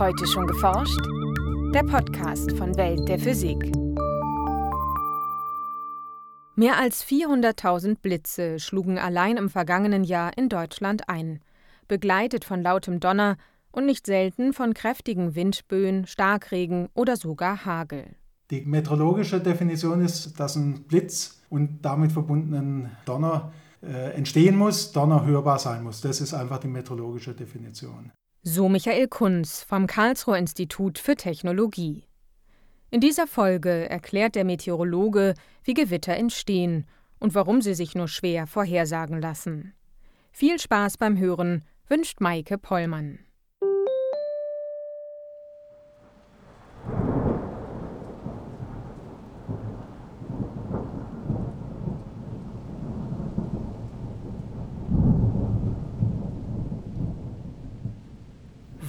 Heute schon geforscht? Der Podcast von Welt der Physik. Mehr als 400.000 Blitze schlugen allein im vergangenen Jahr in Deutschland ein, begleitet von lautem Donner und nicht selten von kräftigen Windböen, Starkregen oder sogar Hagel. Die meteorologische Definition ist, dass ein Blitz und damit verbundenen Donner äh, entstehen muss, Donner hörbar sein muss. Das ist einfach die meteorologische Definition. So Michael Kunz vom Karlsruher Institut für Technologie. In dieser Folge erklärt der Meteorologe, wie Gewitter entstehen und warum sie sich nur schwer vorhersagen lassen. Viel Spaß beim Hören wünscht Maike Pollmann.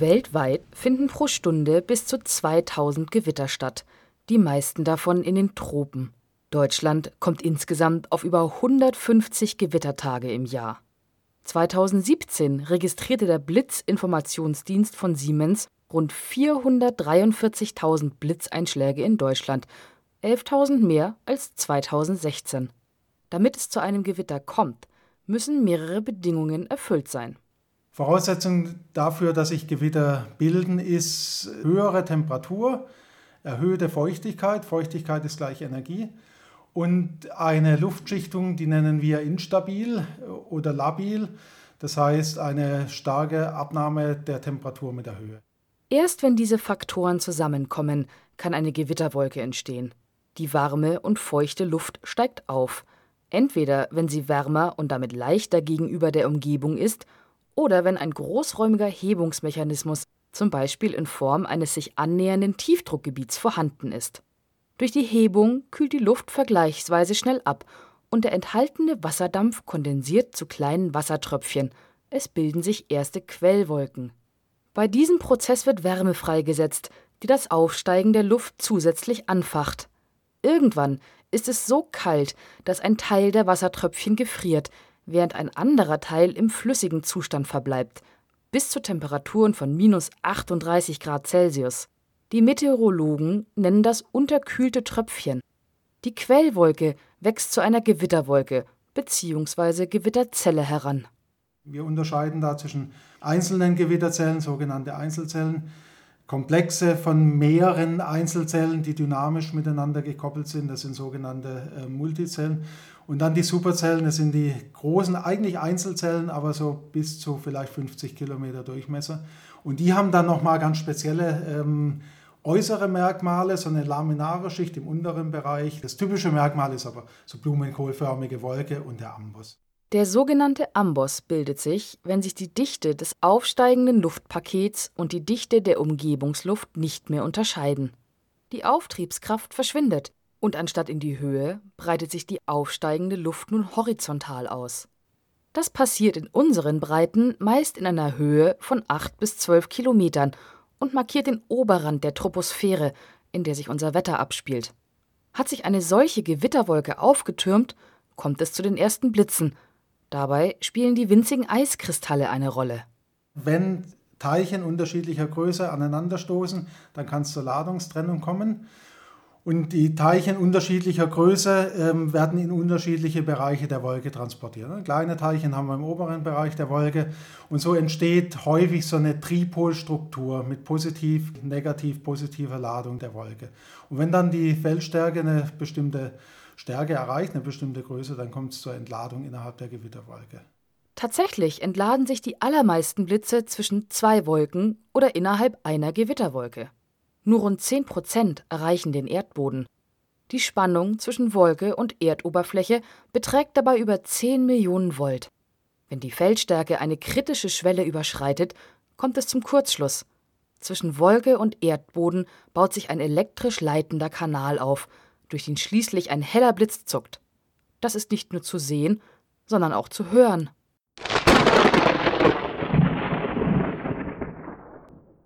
Weltweit finden pro Stunde bis zu 2000 Gewitter statt, die meisten davon in den Tropen. Deutschland kommt insgesamt auf über 150 Gewittertage im Jahr. 2017 registrierte der Blitzinformationsdienst von Siemens rund 443.000 Blitzeinschläge in Deutschland, 11.000 mehr als 2016. Damit es zu einem Gewitter kommt, müssen mehrere Bedingungen erfüllt sein. Voraussetzung dafür, dass sich Gewitter bilden, ist höhere Temperatur, erhöhte Feuchtigkeit. Feuchtigkeit ist gleich Energie. Und eine Luftschichtung, die nennen wir instabil oder labil. Das heißt eine starke Abnahme der Temperatur mit der Höhe. Erst wenn diese Faktoren zusammenkommen, kann eine Gewitterwolke entstehen. Die warme und feuchte Luft steigt auf. Entweder wenn sie wärmer und damit leichter gegenüber der Umgebung ist oder wenn ein großräumiger Hebungsmechanismus, zum Beispiel in Form eines sich annähernden Tiefdruckgebiets, vorhanden ist. Durch die Hebung kühlt die Luft vergleichsweise schnell ab und der enthaltene Wasserdampf kondensiert zu kleinen Wassertröpfchen. Es bilden sich erste Quellwolken. Bei diesem Prozess wird Wärme freigesetzt, die das Aufsteigen der Luft zusätzlich anfacht. Irgendwann ist es so kalt, dass ein Teil der Wassertröpfchen gefriert, während ein anderer Teil im flüssigen Zustand verbleibt, bis zu Temperaturen von minus 38 Grad Celsius. Die Meteorologen nennen das unterkühlte Tröpfchen. Die Quellwolke wächst zu einer Gewitterwolke bzw. Gewitterzelle heran. Wir unterscheiden da zwischen einzelnen Gewitterzellen, sogenannte Einzelzellen, Komplexe von mehreren Einzelzellen, die dynamisch miteinander gekoppelt sind, das sind sogenannte äh, Multizellen. Und dann die Superzellen, das sind die großen, eigentlich Einzelzellen, aber so bis zu vielleicht 50 Kilometer Durchmesser. Und die haben dann nochmal ganz spezielle ähm, äußere Merkmale, so eine laminare Schicht im unteren Bereich. Das typische Merkmal ist aber so blumenkohlförmige Wolke und der Amboss. Der sogenannte Amboss bildet sich, wenn sich die Dichte des aufsteigenden Luftpakets und die Dichte der Umgebungsluft nicht mehr unterscheiden. Die Auftriebskraft verschwindet und anstatt in die Höhe breitet sich die aufsteigende Luft nun horizontal aus. Das passiert in unseren Breiten meist in einer Höhe von 8 bis 12 Kilometern und markiert den Oberrand der Troposphäre, in der sich unser Wetter abspielt. Hat sich eine solche Gewitterwolke aufgetürmt, kommt es zu den ersten Blitzen – Dabei spielen die winzigen Eiskristalle eine Rolle. Wenn Teilchen unterschiedlicher Größe aneinanderstoßen, dann kann es zur Ladungstrennung kommen. Und die Teilchen unterschiedlicher Größe ähm, werden in unterschiedliche Bereiche der Wolke transportiert. Ne? Kleine Teilchen haben wir im oberen Bereich der Wolke und so entsteht häufig so eine Tripolstruktur mit positiv, negativ, positiver Ladung der Wolke. Und wenn dann die Feldstärke eine bestimmte Stärke erreicht, eine bestimmte Größe, dann kommt es zur Entladung innerhalb der Gewitterwolke. Tatsächlich entladen sich die allermeisten Blitze zwischen zwei Wolken oder innerhalb einer Gewitterwolke. Nur rund 10 Prozent erreichen den Erdboden. Die Spannung zwischen Wolke und Erdoberfläche beträgt dabei über 10 Millionen Volt. Wenn die Feldstärke eine kritische Schwelle überschreitet, kommt es zum Kurzschluss. Zwischen Wolke und Erdboden baut sich ein elektrisch leitender Kanal auf, durch den schließlich ein heller Blitz zuckt. Das ist nicht nur zu sehen, sondern auch zu hören.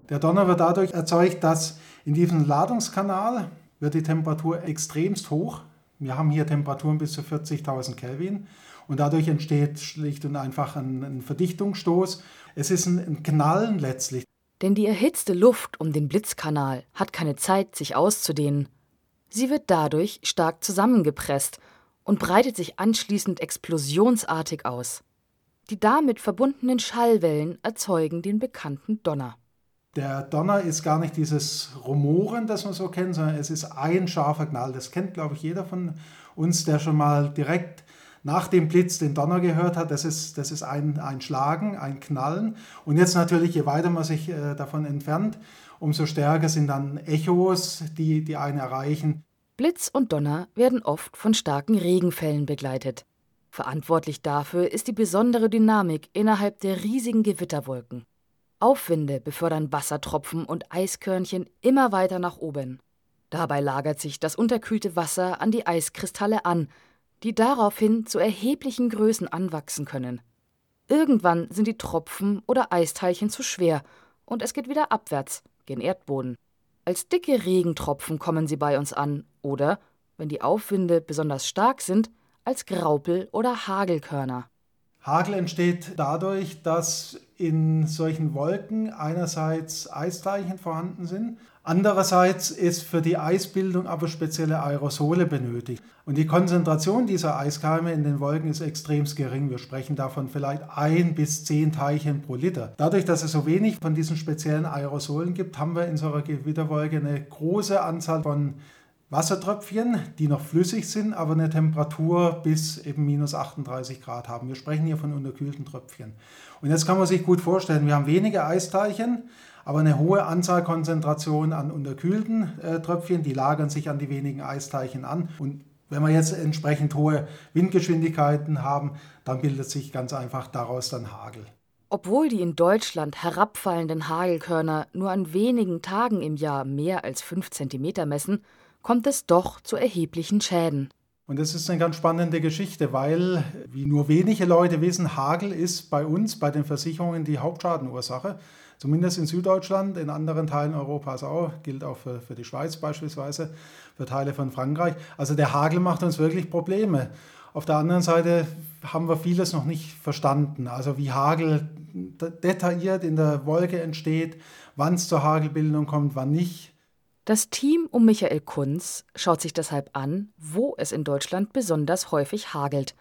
Der Donner wird dadurch erzeugt, dass in diesem Ladungskanal wird die Temperatur extremst hoch. Wir haben hier Temperaturen bis zu 40.000 Kelvin und dadurch entsteht schlicht und einfach ein, ein Verdichtungsstoß. Es ist ein, ein Knallen letztlich. Denn die erhitzte Luft um den Blitzkanal hat keine Zeit, sich auszudehnen. Sie wird dadurch stark zusammengepresst und breitet sich anschließend explosionsartig aus. Die damit verbundenen Schallwellen erzeugen den bekannten Donner. Der Donner ist gar nicht dieses Rumoren, das man so kennt, sondern es ist ein scharfer Knall. Das kennt, glaube ich, jeder von uns, der schon mal direkt nach dem Blitz den Donner gehört hat. Das ist, das ist ein, ein Schlagen, ein Knallen. Und jetzt natürlich, je weiter man sich äh, davon entfernt, umso stärker sind dann Echos, die, die einen erreichen. Blitz und Donner werden oft von starken Regenfällen begleitet. Verantwortlich dafür ist die besondere Dynamik innerhalb der riesigen Gewitterwolken. Aufwinde befördern Wassertropfen und Eiskörnchen immer weiter nach oben. Dabei lagert sich das unterkühlte Wasser an die Eiskristalle an, die daraufhin zu erheblichen Größen anwachsen können. Irgendwann sind die Tropfen oder Eisteilchen zu schwer und es geht wieder abwärts, gen Erdboden. Als dicke Regentropfen kommen sie bei uns an oder, wenn die Aufwinde besonders stark sind, als Graupel oder Hagelkörner. Hagel entsteht dadurch, dass in solchen Wolken einerseits Eisteilchen vorhanden sind, andererseits ist für die Eisbildung aber spezielle Aerosole benötigt. Und die Konzentration dieser Eiskeime in den Wolken ist extrem gering. Wir sprechen davon vielleicht ein bis zehn Teilchen pro Liter. Dadurch, dass es so wenig von diesen speziellen Aerosolen gibt, haben wir in so einer Gewitterwolke eine große Anzahl von Wassertröpfchen, die noch flüssig sind, aber eine Temperatur bis eben minus 38 Grad haben. Wir sprechen hier von unterkühlten Tröpfchen. Und jetzt kann man sich gut vorstellen, wir haben wenige Eisteilchen, aber eine hohe Anzahl Konzentration an unterkühlten äh, Tröpfchen, die lagern sich an die wenigen Eisteilchen an. Und wenn wir jetzt entsprechend hohe Windgeschwindigkeiten haben, dann bildet sich ganz einfach daraus dann Hagel. Obwohl die in Deutschland herabfallenden Hagelkörner nur an wenigen Tagen im Jahr mehr als 5 cm messen, kommt es doch zu erheblichen Schäden. Und das ist eine ganz spannende Geschichte, weil, wie nur wenige Leute wissen, Hagel ist bei uns, bei den Versicherungen, die Hauptschadenursache. Zumindest in Süddeutschland, in anderen Teilen Europas auch, gilt auch für, für die Schweiz beispielsweise, für Teile von Frankreich. Also der Hagel macht uns wirklich Probleme. Auf der anderen Seite haben wir vieles noch nicht verstanden. Also wie Hagel detailliert in der Wolke entsteht, wann es zur Hagelbildung kommt, wann nicht. Das Team um Michael Kunz schaut sich deshalb an, wo es in Deutschland besonders häufig hagelt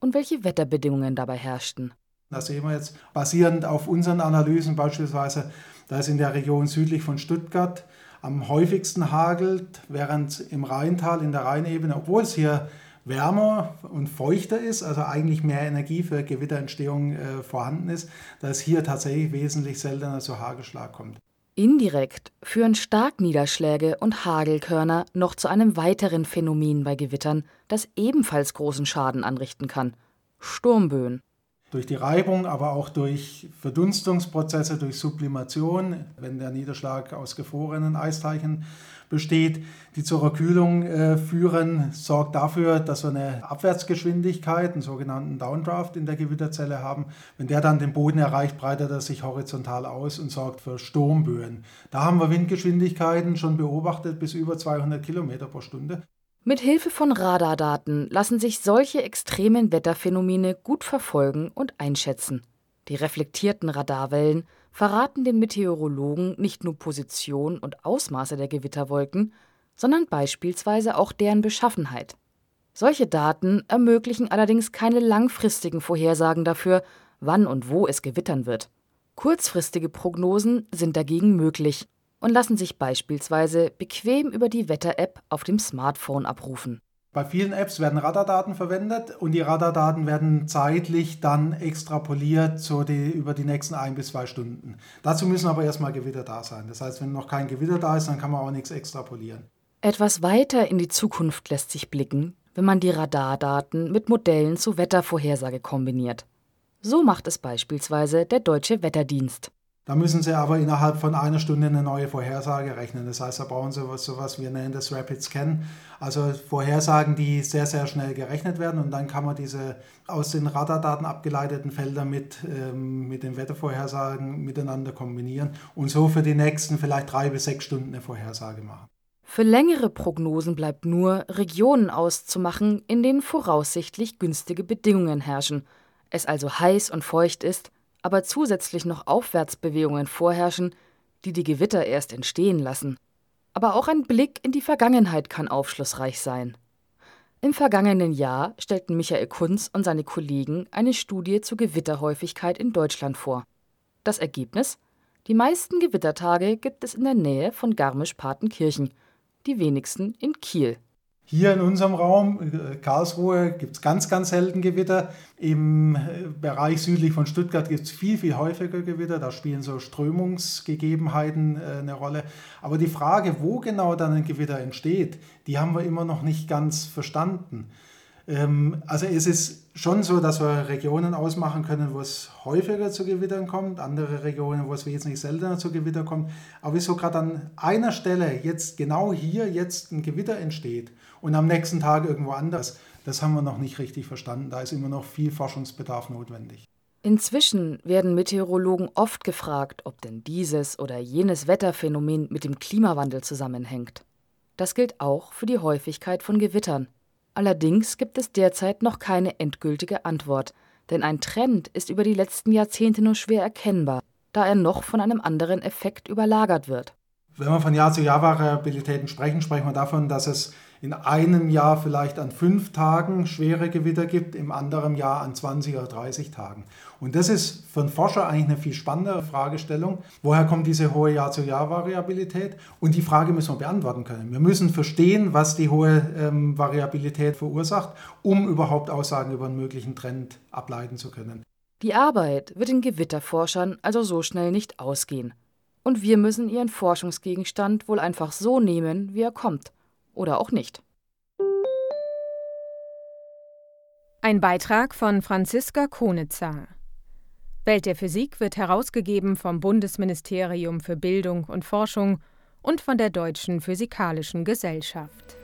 und welche Wetterbedingungen dabei herrschten. Da sehen wir jetzt basierend auf unseren Analysen beispielsweise, da es in der Region südlich von Stuttgart am häufigsten hagelt, während im Rheintal in der Rheinebene, obwohl es hier wärmer und feuchter ist, also eigentlich mehr Energie für Gewitterentstehung äh, vorhanden ist, dass hier tatsächlich wesentlich seltener zu Hagelschlag kommt. Indirekt führen Starkniederschläge und Hagelkörner noch zu einem weiteren Phänomen bei Gewittern, das ebenfalls großen Schaden anrichten kann: Sturmböen. Durch die Reibung, aber auch durch Verdunstungsprozesse, durch Sublimation, wenn der Niederschlag aus gefrorenen Eisteilchen besteht, die zur Kühlung äh, führen, sorgt dafür, dass wir eine Abwärtsgeschwindigkeit, einen sogenannten Downdraft in der Gewitterzelle haben. Wenn der dann den Boden erreicht, breitet er sich horizontal aus und sorgt für Sturmböen. Da haben wir Windgeschwindigkeiten schon beobachtet bis über 200 Kilometer pro Stunde. Mit Hilfe von Radardaten lassen sich solche extremen Wetterphänomene gut verfolgen und einschätzen. Die reflektierten Radarwellen verraten den Meteorologen nicht nur Position und Ausmaße der Gewitterwolken, sondern beispielsweise auch deren Beschaffenheit. Solche Daten ermöglichen allerdings keine langfristigen Vorhersagen dafür, wann und wo es gewittern wird. Kurzfristige Prognosen sind dagegen möglich und lassen sich beispielsweise bequem über die Wetter-App auf dem Smartphone abrufen. Bei vielen Apps werden Radardaten verwendet und die Radardaten werden zeitlich dann extrapoliert so die, über die nächsten ein bis zwei Stunden. Dazu müssen aber erstmal Gewitter da sein. Das heißt, wenn noch kein Gewitter da ist, dann kann man auch nichts extrapolieren. Etwas weiter in die Zukunft lässt sich blicken, wenn man die Radardaten mit Modellen zur Wettervorhersage kombiniert. So macht es beispielsweise der Deutsche Wetterdienst. Da müssen Sie aber innerhalb von einer Stunde eine neue Vorhersage rechnen. Das heißt, da brauchen Sie sowas, sowas wir nennen das Rapid Scan. Also Vorhersagen, die sehr, sehr schnell gerechnet werden und dann kann man diese aus den Radardaten abgeleiteten Felder mit, ähm, mit den Wettervorhersagen miteinander kombinieren und so für die nächsten vielleicht drei bis sechs Stunden eine Vorhersage machen. Für längere Prognosen bleibt nur, Regionen auszumachen, in denen voraussichtlich günstige Bedingungen herrschen, es also heiß und feucht ist aber zusätzlich noch Aufwärtsbewegungen vorherrschen, die die Gewitter erst entstehen lassen. Aber auch ein Blick in die Vergangenheit kann aufschlussreich sein. Im vergangenen Jahr stellten Michael Kunz und seine Kollegen eine Studie zur Gewitterhäufigkeit in Deutschland vor. Das Ergebnis? Die meisten Gewittertage gibt es in der Nähe von Garmisch-Partenkirchen, die wenigsten in Kiel. Hier in unserem Raum, äh, Karlsruhe, gibt es ganz, ganz selten Gewitter. Im äh, Bereich südlich von Stuttgart gibt es viel, viel häufiger Gewitter. Da spielen so Strömungsgegebenheiten äh, eine Rolle. Aber die Frage, wo genau dann ein Gewitter entsteht, die haben wir immer noch nicht ganz verstanden. Ähm, also es ist schon so, dass wir Regionen ausmachen können, wo es häufiger zu Gewittern kommt, andere Regionen, wo es wesentlich seltener zu Gewitter kommt. Aber wieso gerade an einer Stelle jetzt genau hier jetzt ein Gewitter entsteht und am nächsten Tag irgendwo anders, das haben wir noch nicht richtig verstanden. Da ist immer noch viel Forschungsbedarf notwendig. Inzwischen werden Meteorologen oft gefragt, ob denn dieses oder jenes Wetterphänomen mit dem Klimawandel zusammenhängt. Das gilt auch für die Häufigkeit von Gewittern. Allerdings gibt es derzeit noch keine endgültige Antwort, denn ein Trend ist über die letzten Jahrzehnte nur schwer erkennbar, da er noch von einem anderen Effekt überlagert wird. Wenn wir von Jahr zu Jahr Variabilitäten sprechen, sprechen wir davon, dass es in einem Jahr vielleicht an fünf Tagen schwere Gewitter gibt, im anderen Jahr an 20 oder 30 Tagen. Und das ist für einen Forscher eigentlich eine viel spannendere Fragestellung. Woher kommt diese hohe Jahr-zu-Jahr-Variabilität? Und die Frage müssen wir beantworten können. Wir müssen verstehen, was die hohe ähm, Variabilität verursacht, um überhaupt Aussagen über einen möglichen Trend ableiten zu können. Die Arbeit wird den Gewitterforschern also so schnell nicht ausgehen. Und wir müssen ihren Forschungsgegenstand wohl einfach so nehmen, wie er kommt oder auch nicht. Ein Beitrag von Franziska Konitzer. Welt der Physik wird herausgegeben vom Bundesministerium für Bildung und Forschung und von der Deutschen Physikalischen Gesellschaft.